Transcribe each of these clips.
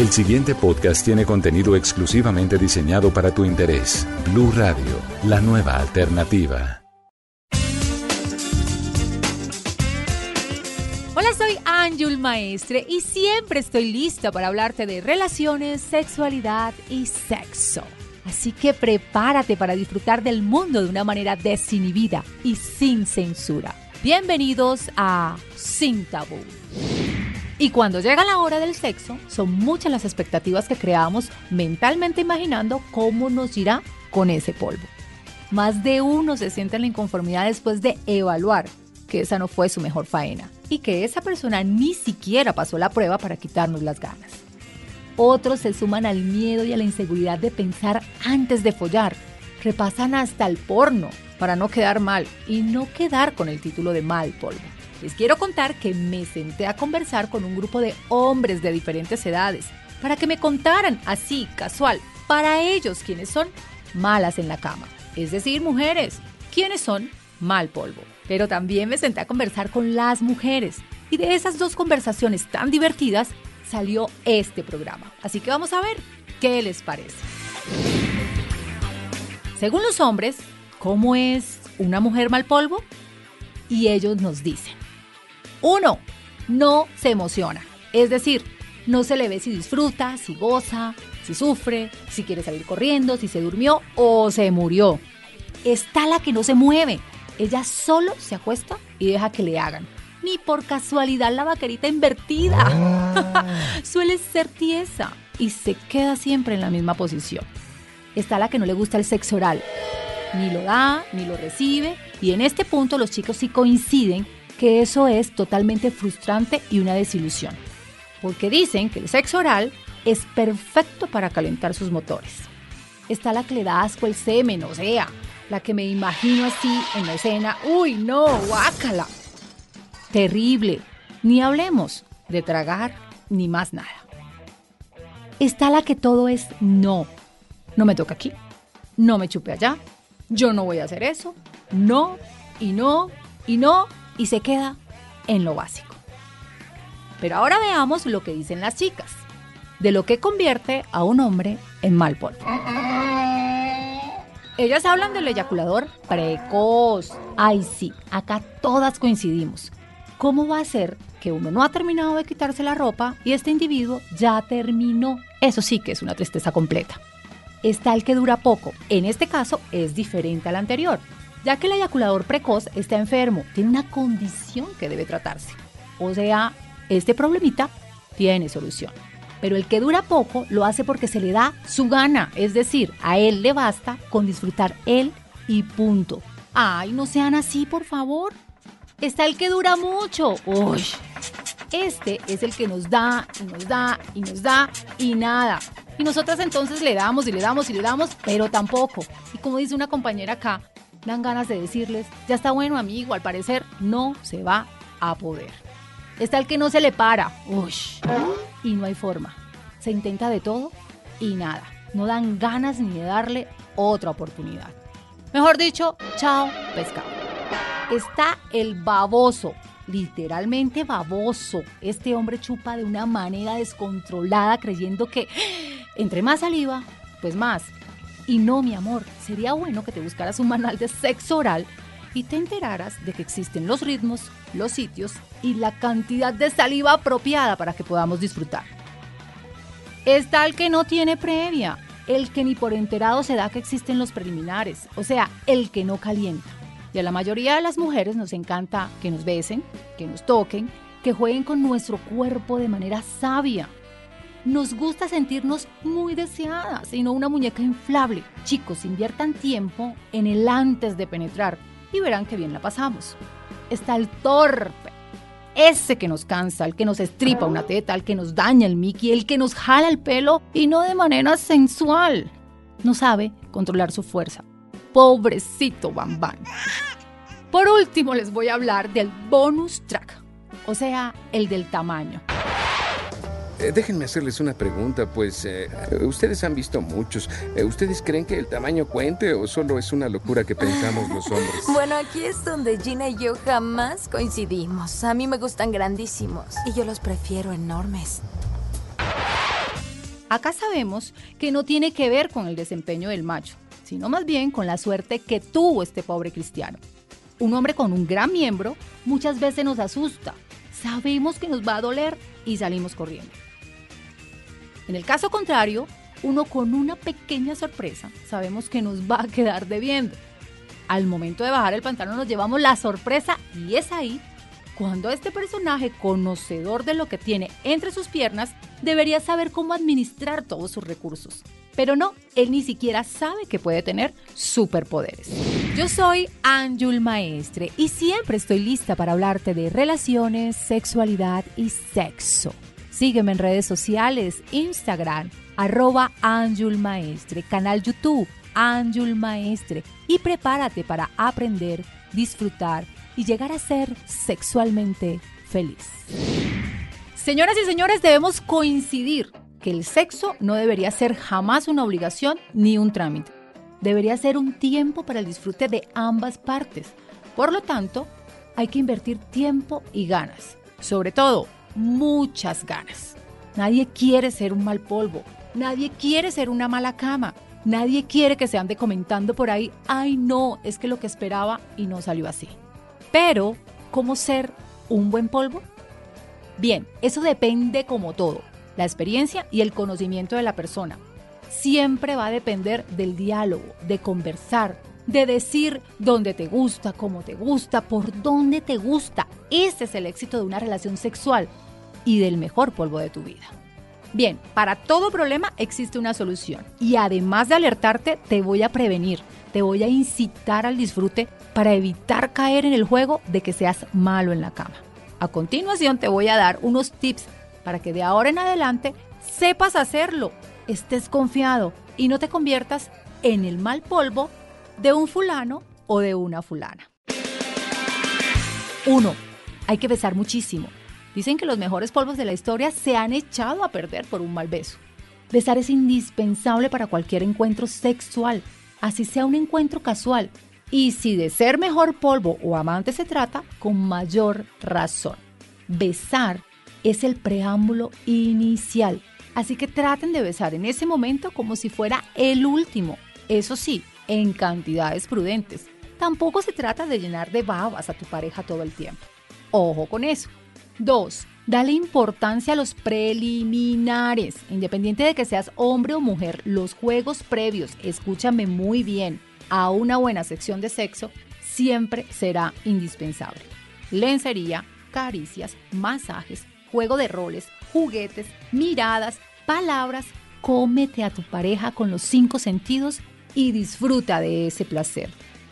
El siguiente podcast tiene contenido exclusivamente diseñado para tu interés. Blue Radio, la nueva alternativa. Hola, soy Ángel Maestre y siempre estoy lista para hablarte de relaciones, sexualidad y sexo. Así que prepárate para disfrutar del mundo de una manera desinhibida y sin censura. Bienvenidos a Sin Tabú. Y cuando llega la hora del sexo, son muchas las expectativas que creamos mentalmente imaginando cómo nos irá con ese polvo. Más de uno se siente en la inconformidad después de evaluar que esa no fue su mejor faena y que esa persona ni siquiera pasó la prueba para quitarnos las ganas. Otros se suman al miedo y a la inseguridad de pensar antes de follar. Repasan hasta el porno para no quedar mal y no quedar con el título de mal polvo. Les quiero contar que me senté a conversar con un grupo de hombres de diferentes edades para que me contaran así, casual, para ellos quienes son malas en la cama. Es decir, mujeres, quienes son mal polvo. Pero también me senté a conversar con las mujeres. Y de esas dos conversaciones tan divertidas salió este programa. Así que vamos a ver qué les parece. Según los hombres, ¿cómo es una mujer mal polvo? Y ellos nos dicen. Uno, no se emociona. Es decir, no se le ve si disfruta, si goza, si sufre, si quiere salir corriendo, si se durmió o se murió. Está la que no se mueve. Ella solo se acuesta y deja que le hagan. Ni por casualidad la vaquerita invertida. Ah. Suele ser tiesa y se queda siempre en la misma posición. Está la que no le gusta el sexo oral. Ni lo da, ni lo recibe. Y en este punto los chicos sí coinciden que eso es totalmente frustrante y una desilusión, porque dicen que el sexo oral es perfecto para calentar sus motores. Está la que le da asco el semen, o sea, la que me imagino así en la escena, uy, no, guácala. Terrible, ni hablemos de tragar ni más nada. Está la que todo es no. No me toca aquí, no me chupe allá, yo no voy a hacer eso, no, y no, y no, y se queda en lo básico. Pero ahora veamos lo que dicen las chicas, de lo que convierte a un hombre en mal polvo. Ellas hablan del eyaculador precoz. Ay, sí, acá todas coincidimos. ¿Cómo va a ser que uno no ha terminado de quitarse la ropa y este individuo ya terminó? Eso sí que es una tristeza completa. Está el que dura poco. En este caso es diferente al anterior ya que el eyaculador precoz está enfermo, tiene una condición que debe tratarse. O sea, este problemita tiene solución. Pero el que dura poco lo hace porque se le da su gana, es decir, a él le basta con disfrutar él y punto. Ay, no sean así, por favor. Está el que dura mucho. Uy. Este es el que nos da y nos da y nos da y nada. Y nosotras entonces le damos y le damos y le damos, pero tampoco. Y como dice una compañera acá, dan ganas de decirles, ya está bueno amigo, al parecer no se va a poder. Está el que no se le para, uy, y no hay forma. Se intenta de todo y nada. No dan ganas ni de darle otra oportunidad. Mejor dicho, chao, pescado. Está el baboso, literalmente baboso. Este hombre chupa de una manera descontrolada creyendo que entre más saliva, pues más. Y no, mi amor, sería bueno que te buscaras un manual de sexo oral y te enteraras de que existen los ritmos, los sitios y la cantidad de saliva apropiada para que podamos disfrutar. Está el que no tiene previa, el que ni por enterado se da que existen los preliminares, o sea, el que no calienta. Y a la mayoría de las mujeres nos encanta que nos besen, que nos toquen, que jueguen con nuestro cuerpo de manera sabia, nos gusta sentirnos muy deseadas y no una muñeca inflable. Chicos, inviertan tiempo en el antes de penetrar y verán que bien la pasamos. Está el torpe, ese que nos cansa, el que nos estripa una teta, el que nos daña el Mickey, el que nos jala el pelo y no de manera sensual. No sabe controlar su fuerza. Pobrecito Bambán. Por último les voy a hablar del bonus track, o sea, el del tamaño. Eh, déjenme hacerles una pregunta, pues eh, ustedes han visto muchos. Eh, ¿Ustedes creen que el tamaño cuente o solo es una locura que pensamos los hombres? Bueno, aquí es donde Gina y yo jamás coincidimos. A mí me gustan grandísimos y yo los prefiero enormes. Acá sabemos que no tiene que ver con el desempeño del macho, sino más bien con la suerte que tuvo este pobre cristiano. Un hombre con un gran miembro muchas veces nos asusta. Sabemos que nos va a doler y salimos corriendo. En el caso contrario, uno con una pequeña sorpresa sabemos que nos va a quedar debiendo. Al momento de bajar el pantalón nos llevamos la sorpresa y es ahí cuando este personaje, conocedor de lo que tiene entre sus piernas, debería saber cómo administrar todos sus recursos. Pero no, él ni siquiera sabe que puede tener superpoderes. Yo soy Anjul Maestre y siempre estoy lista para hablarte de relaciones, sexualidad y sexo. Sígueme en redes sociales, Instagram, arroba Anjul Maestre, canal YouTube, Anjul Maestre y prepárate para aprender, disfrutar y llegar a ser sexualmente feliz. Señoras y señores, debemos coincidir que el sexo no debería ser jamás una obligación ni un trámite. Debería ser un tiempo para el disfrute de ambas partes. Por lo tanto, hay que invertir tiempo y ganas. Sobre todo, muchas ganas. Nadie quiere ser un mal polvo. Nadie quiere ser una mala cama. Nadie quiere que se ande comentando por ahí, ay no, es que lo que esperaba y no salió así. Pero, ¿cómo ser un buen polvo? Bien, eso depende como todo la experiencia y el conocimiento de la persona. Siempre va a depender del diálogo, de conversar, de decir dónde te gusta, cómo te gusta, por dónde te gusta. Ese es el éxito de una relación sexual y del mejor polvo de tu vida. Bien, para todo problema existe una solución y además de alertarte, te voy a prevenir, te voy a incitar al disfrute para evitar caer en el juego de que seas malo en la cama. A continuación te voy a dar unos tips para que de ahora en adelante sepas hacerlo, estés confiado y no te conviertas en el mal polvo de un fulano o de una fulana. 1. Hay que besar muchísimo. Dicen que los mejores polvos de la historia se han echado a perder por un mal beso. Besar es indispensable para cualquier encuentro sexual, así sea un encuentro casual. Y si de ser mejor polvo o amante se trata, con mayor razón. Besar es el preámbulo inicial. Así que traten de besar en ese momento como si fuera el último. Eso sí, en cantidades prudentes. Tampoco se trata de llenar de babas a tu pareja todo el tiempo. Ojo con eso. 2. Dale importancia a los preliminares. Independiente de que seas hombre o mujer, los juegos previos, escúchame muy bien, a una buena sección de sexo siempre será indispensable. Lencería, caricias, masajes, juego de roles, juguetes, miradas, palabras. Cómete a tu pareja con los cinco sentidos y disfruta de ese placer.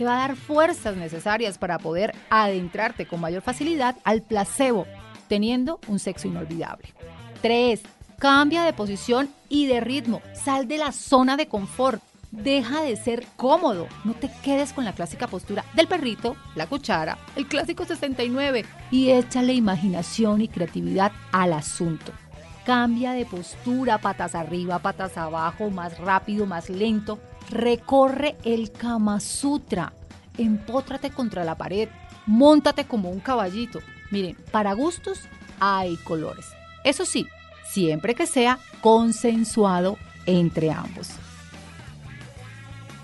Te va a dar fuerzas necesarias para poder adentrarte con mayor facilidad al placebo, teniendo un sexo inolvidable. 3. Cambia de posición y de ritmo. Sal de la zona de confort. Deja de ser cómodo. No te quedes con la clásica postura del perrito, la cuchara, el clásico 69 y échale imaginación y creatividad al asunto. Cambia de postura, patas arriba, patas abajo, más rápido, más lento. Recorre el Kama Sutra. Empótrate contra la pared. Móntate como un caballito. Miren, para gustos hay colores. Eso sí, siempre que sea consensuado entre ambos.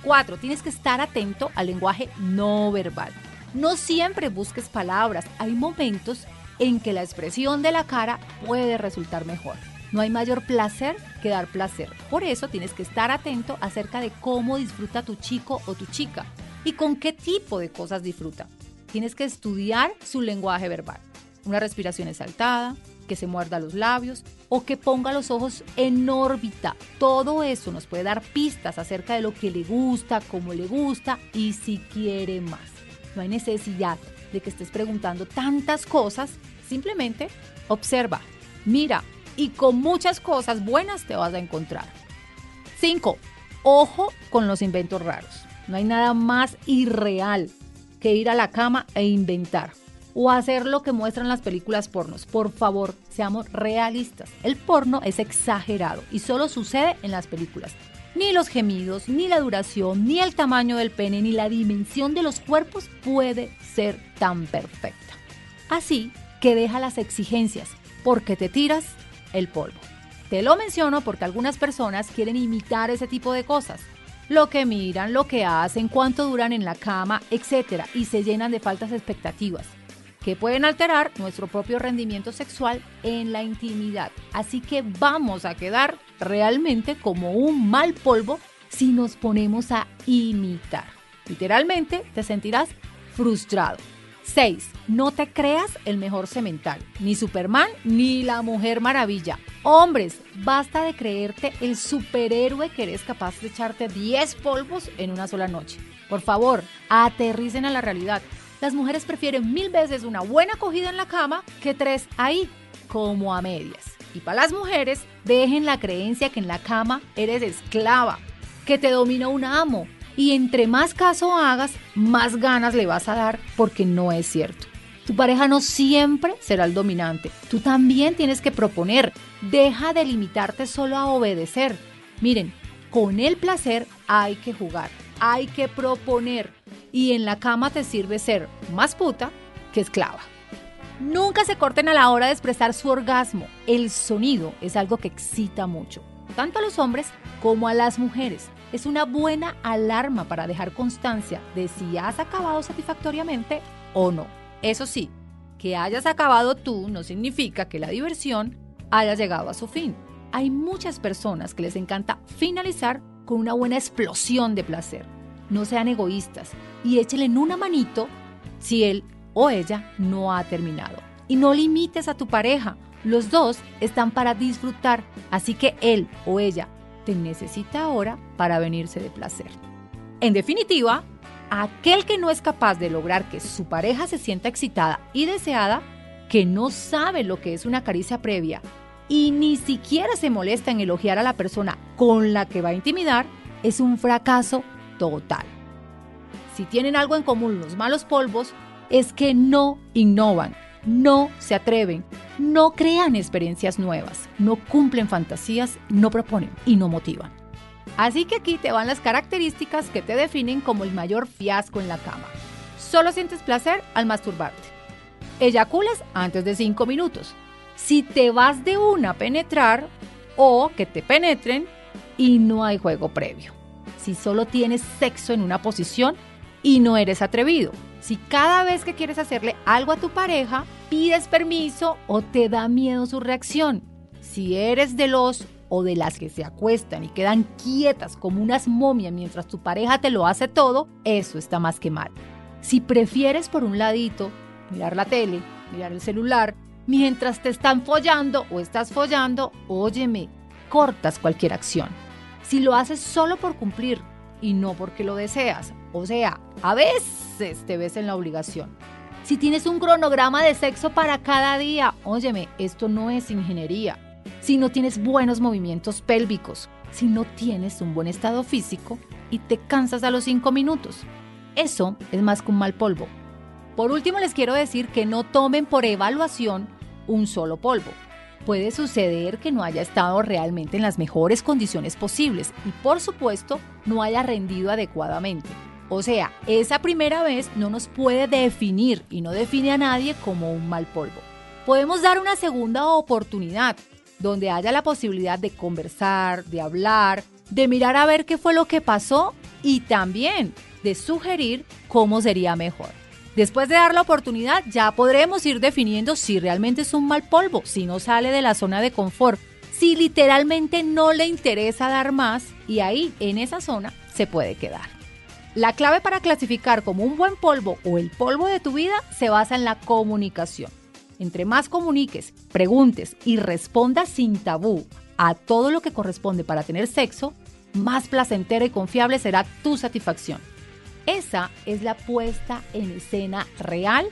4. Tienes que estar atento al lenguaje no verbal. No siempre busques palabras. Hay momentos en que la expresión de la cara puede resultar mejor. No hay mayor placer que dar placer. Por eso tienes que estar atento acerca de cómo disfruta tu chico o tu chica y con qué tipo de cosas disfruta. Tienes que estudiar su lenguaje verbal. Una respiración exaltada, que se muerda los labios o que ponga los ojos en órbita. Todo eso nos puede dar pistas acerca de lo que le gusta, cómo le gusta y si quiere más. No hay necesidad de que estés preguntando tantas cosas, simplemente observa, mira y con muchas cosas buenas te vas a encontrar. 5. Ojo con los inventos raros. No hay nada más irreal que ir a la cama e inventar o hacer lo que muestran las películas pornos. Por favor, seamos realistas. El porno es exagerado y solo sucede en las películas. Ni los gemidos, ni la duración, ni el tamaño del pene, ni la dimensión de los cuerpos puede ser tan perfecta. Así que deja las exigencias, porque te tiras el polvo. Te lo menciono porque algunas personas quieren imitar ese tipo de cosas. Lo que miran, lo que hacen, cuánto duran en la cama, etc. Y se llenan de faltas expectativas que pueden alterar nuestro propio rendimiento sexual en la intimidad. Así que vamos a quedar realmente como un mal polvo si nos ponemos a imitar. Literalmente te sentirás frustrado. 6. No te creas el mejor cemental, ni Superman ni la Mujer Maravilla. Hombres, basta de creerte el superhéroe que eres capaz de echarte 10 polvos en una sola noche. Por favor, aterricen a la realidad. Las mujeres prefieren mil veces una buena acogida en la cama que tres ahí, como a medias. Y para las mujeres, dejen la creencia que en la cama eres esclava, que te domina un amo. Y entre más caso hagas, más ganas le vas a dar porque no es cierto. Tu pareja no siempre será el dominante. Tú también tienes que proponer. Deja de limitarte solo a obedecer. Miren, con el placer hay que jugar, hay que proponer y en la cama te sirve ser más puta que esclava. Nunca se corten a la hora de expresar su orgasmo. El sonido es algo que excita mucho, tanto a los hombres como a las mujeres. Es una buena alarma para dejar constancia de si has acabado satisfactoriamente o no. Eso sí, que hayas acabado tú no significa que la diversión haya llegado a su fin. Hay muchas personas que les encanta finalizar con una buena explosión de placer no sean egoístas y échenle en una manito si él o ella no ha terminado. Y no limites a tu pareja. Los dos están para disfrutar, así que él o ella te necesita ahora para venirse de placer. En definitiva, aquel que no es capaz de lograr que su pareja se sienta excitada y deseada, que no sabe lo que es una caricia previa y ni siquiera se molesta en elogiar a la persona con la que va a intimidar, es un fracaso total. Si tienen algo en común los malos polvos, es que no innovan, no se atreven, no crean experiencias nuevas, no cumplen fantasías, no proponen y no motivan. Así que aquí te van las características que te definen como el mayor fiasco en la cama. Solo sientes placer al masturbarte. Eyaculas antes de 5 minutos. Si te vas de una a penetrar o que te penetren y no hay juego previo si solo tienes sexo en una posición y no eres atrevido. Si cada vez que quieres hacerle algo a tu pareja, pides permiso o te da miedo su reacción. Si eres de los o de las que se acuestan y quedan quietas como unas momias mientras tu pareja te lo hace todo, eso está más que mal. Si prefieres por un ladito mirar la tele, mirar el celular, mientras te están follando o estás follando, óyeme, cortas cualquier acción si lo haces solo por cumplir y no porque lo deseas. O sea, a veces te ves en la obligación. Si tienes un cronograma de sexo para cada día, óyeme, esto no es ingeniería. Si no tienes buenos movimientos pélvicos, si no tienes un buen estado físico y te cansas a los cinco minutos, eso es más que un mal polvo. Por último, les quiero decir que no tomen por evaluación un solo polvo puede suceder que no haya estado realmente en las mejores condiciones posibles y por supuesto no haya rendido adecuadamente. O sea, esa primera vez no nos puede definir y no define a nadie como un mal polvo. Podemos dar una segunda oportunidad donde haya la posibilidad de conversar, de hablar, de mirar a ver qué fue lo que pasó y también de sugerir cómo sería mejor. Después de dar la oportunidad, ya podremos ir definiendo si realmente es un mal polvo, si no sale de la zona de confort, si literalmente no le interesa dar más y ahí, en esa zona, se puede quedar. La clave para clasificar como un buen polvo o el polvo de tu vida se basa en la comunicación. Entre más comuniques, preguntes y respondas sin tabú a todo lo que corresponde para tener sexo, más placentera y confiable será tu satisfacción. Esa es la puesta en escena real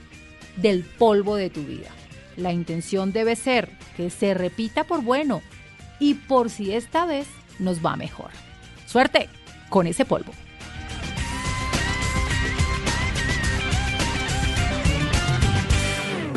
del polvo de tu vida. La intención debe ser que se repita por bueno y por si esta vez nos va mejor. Suerte con ese polvo.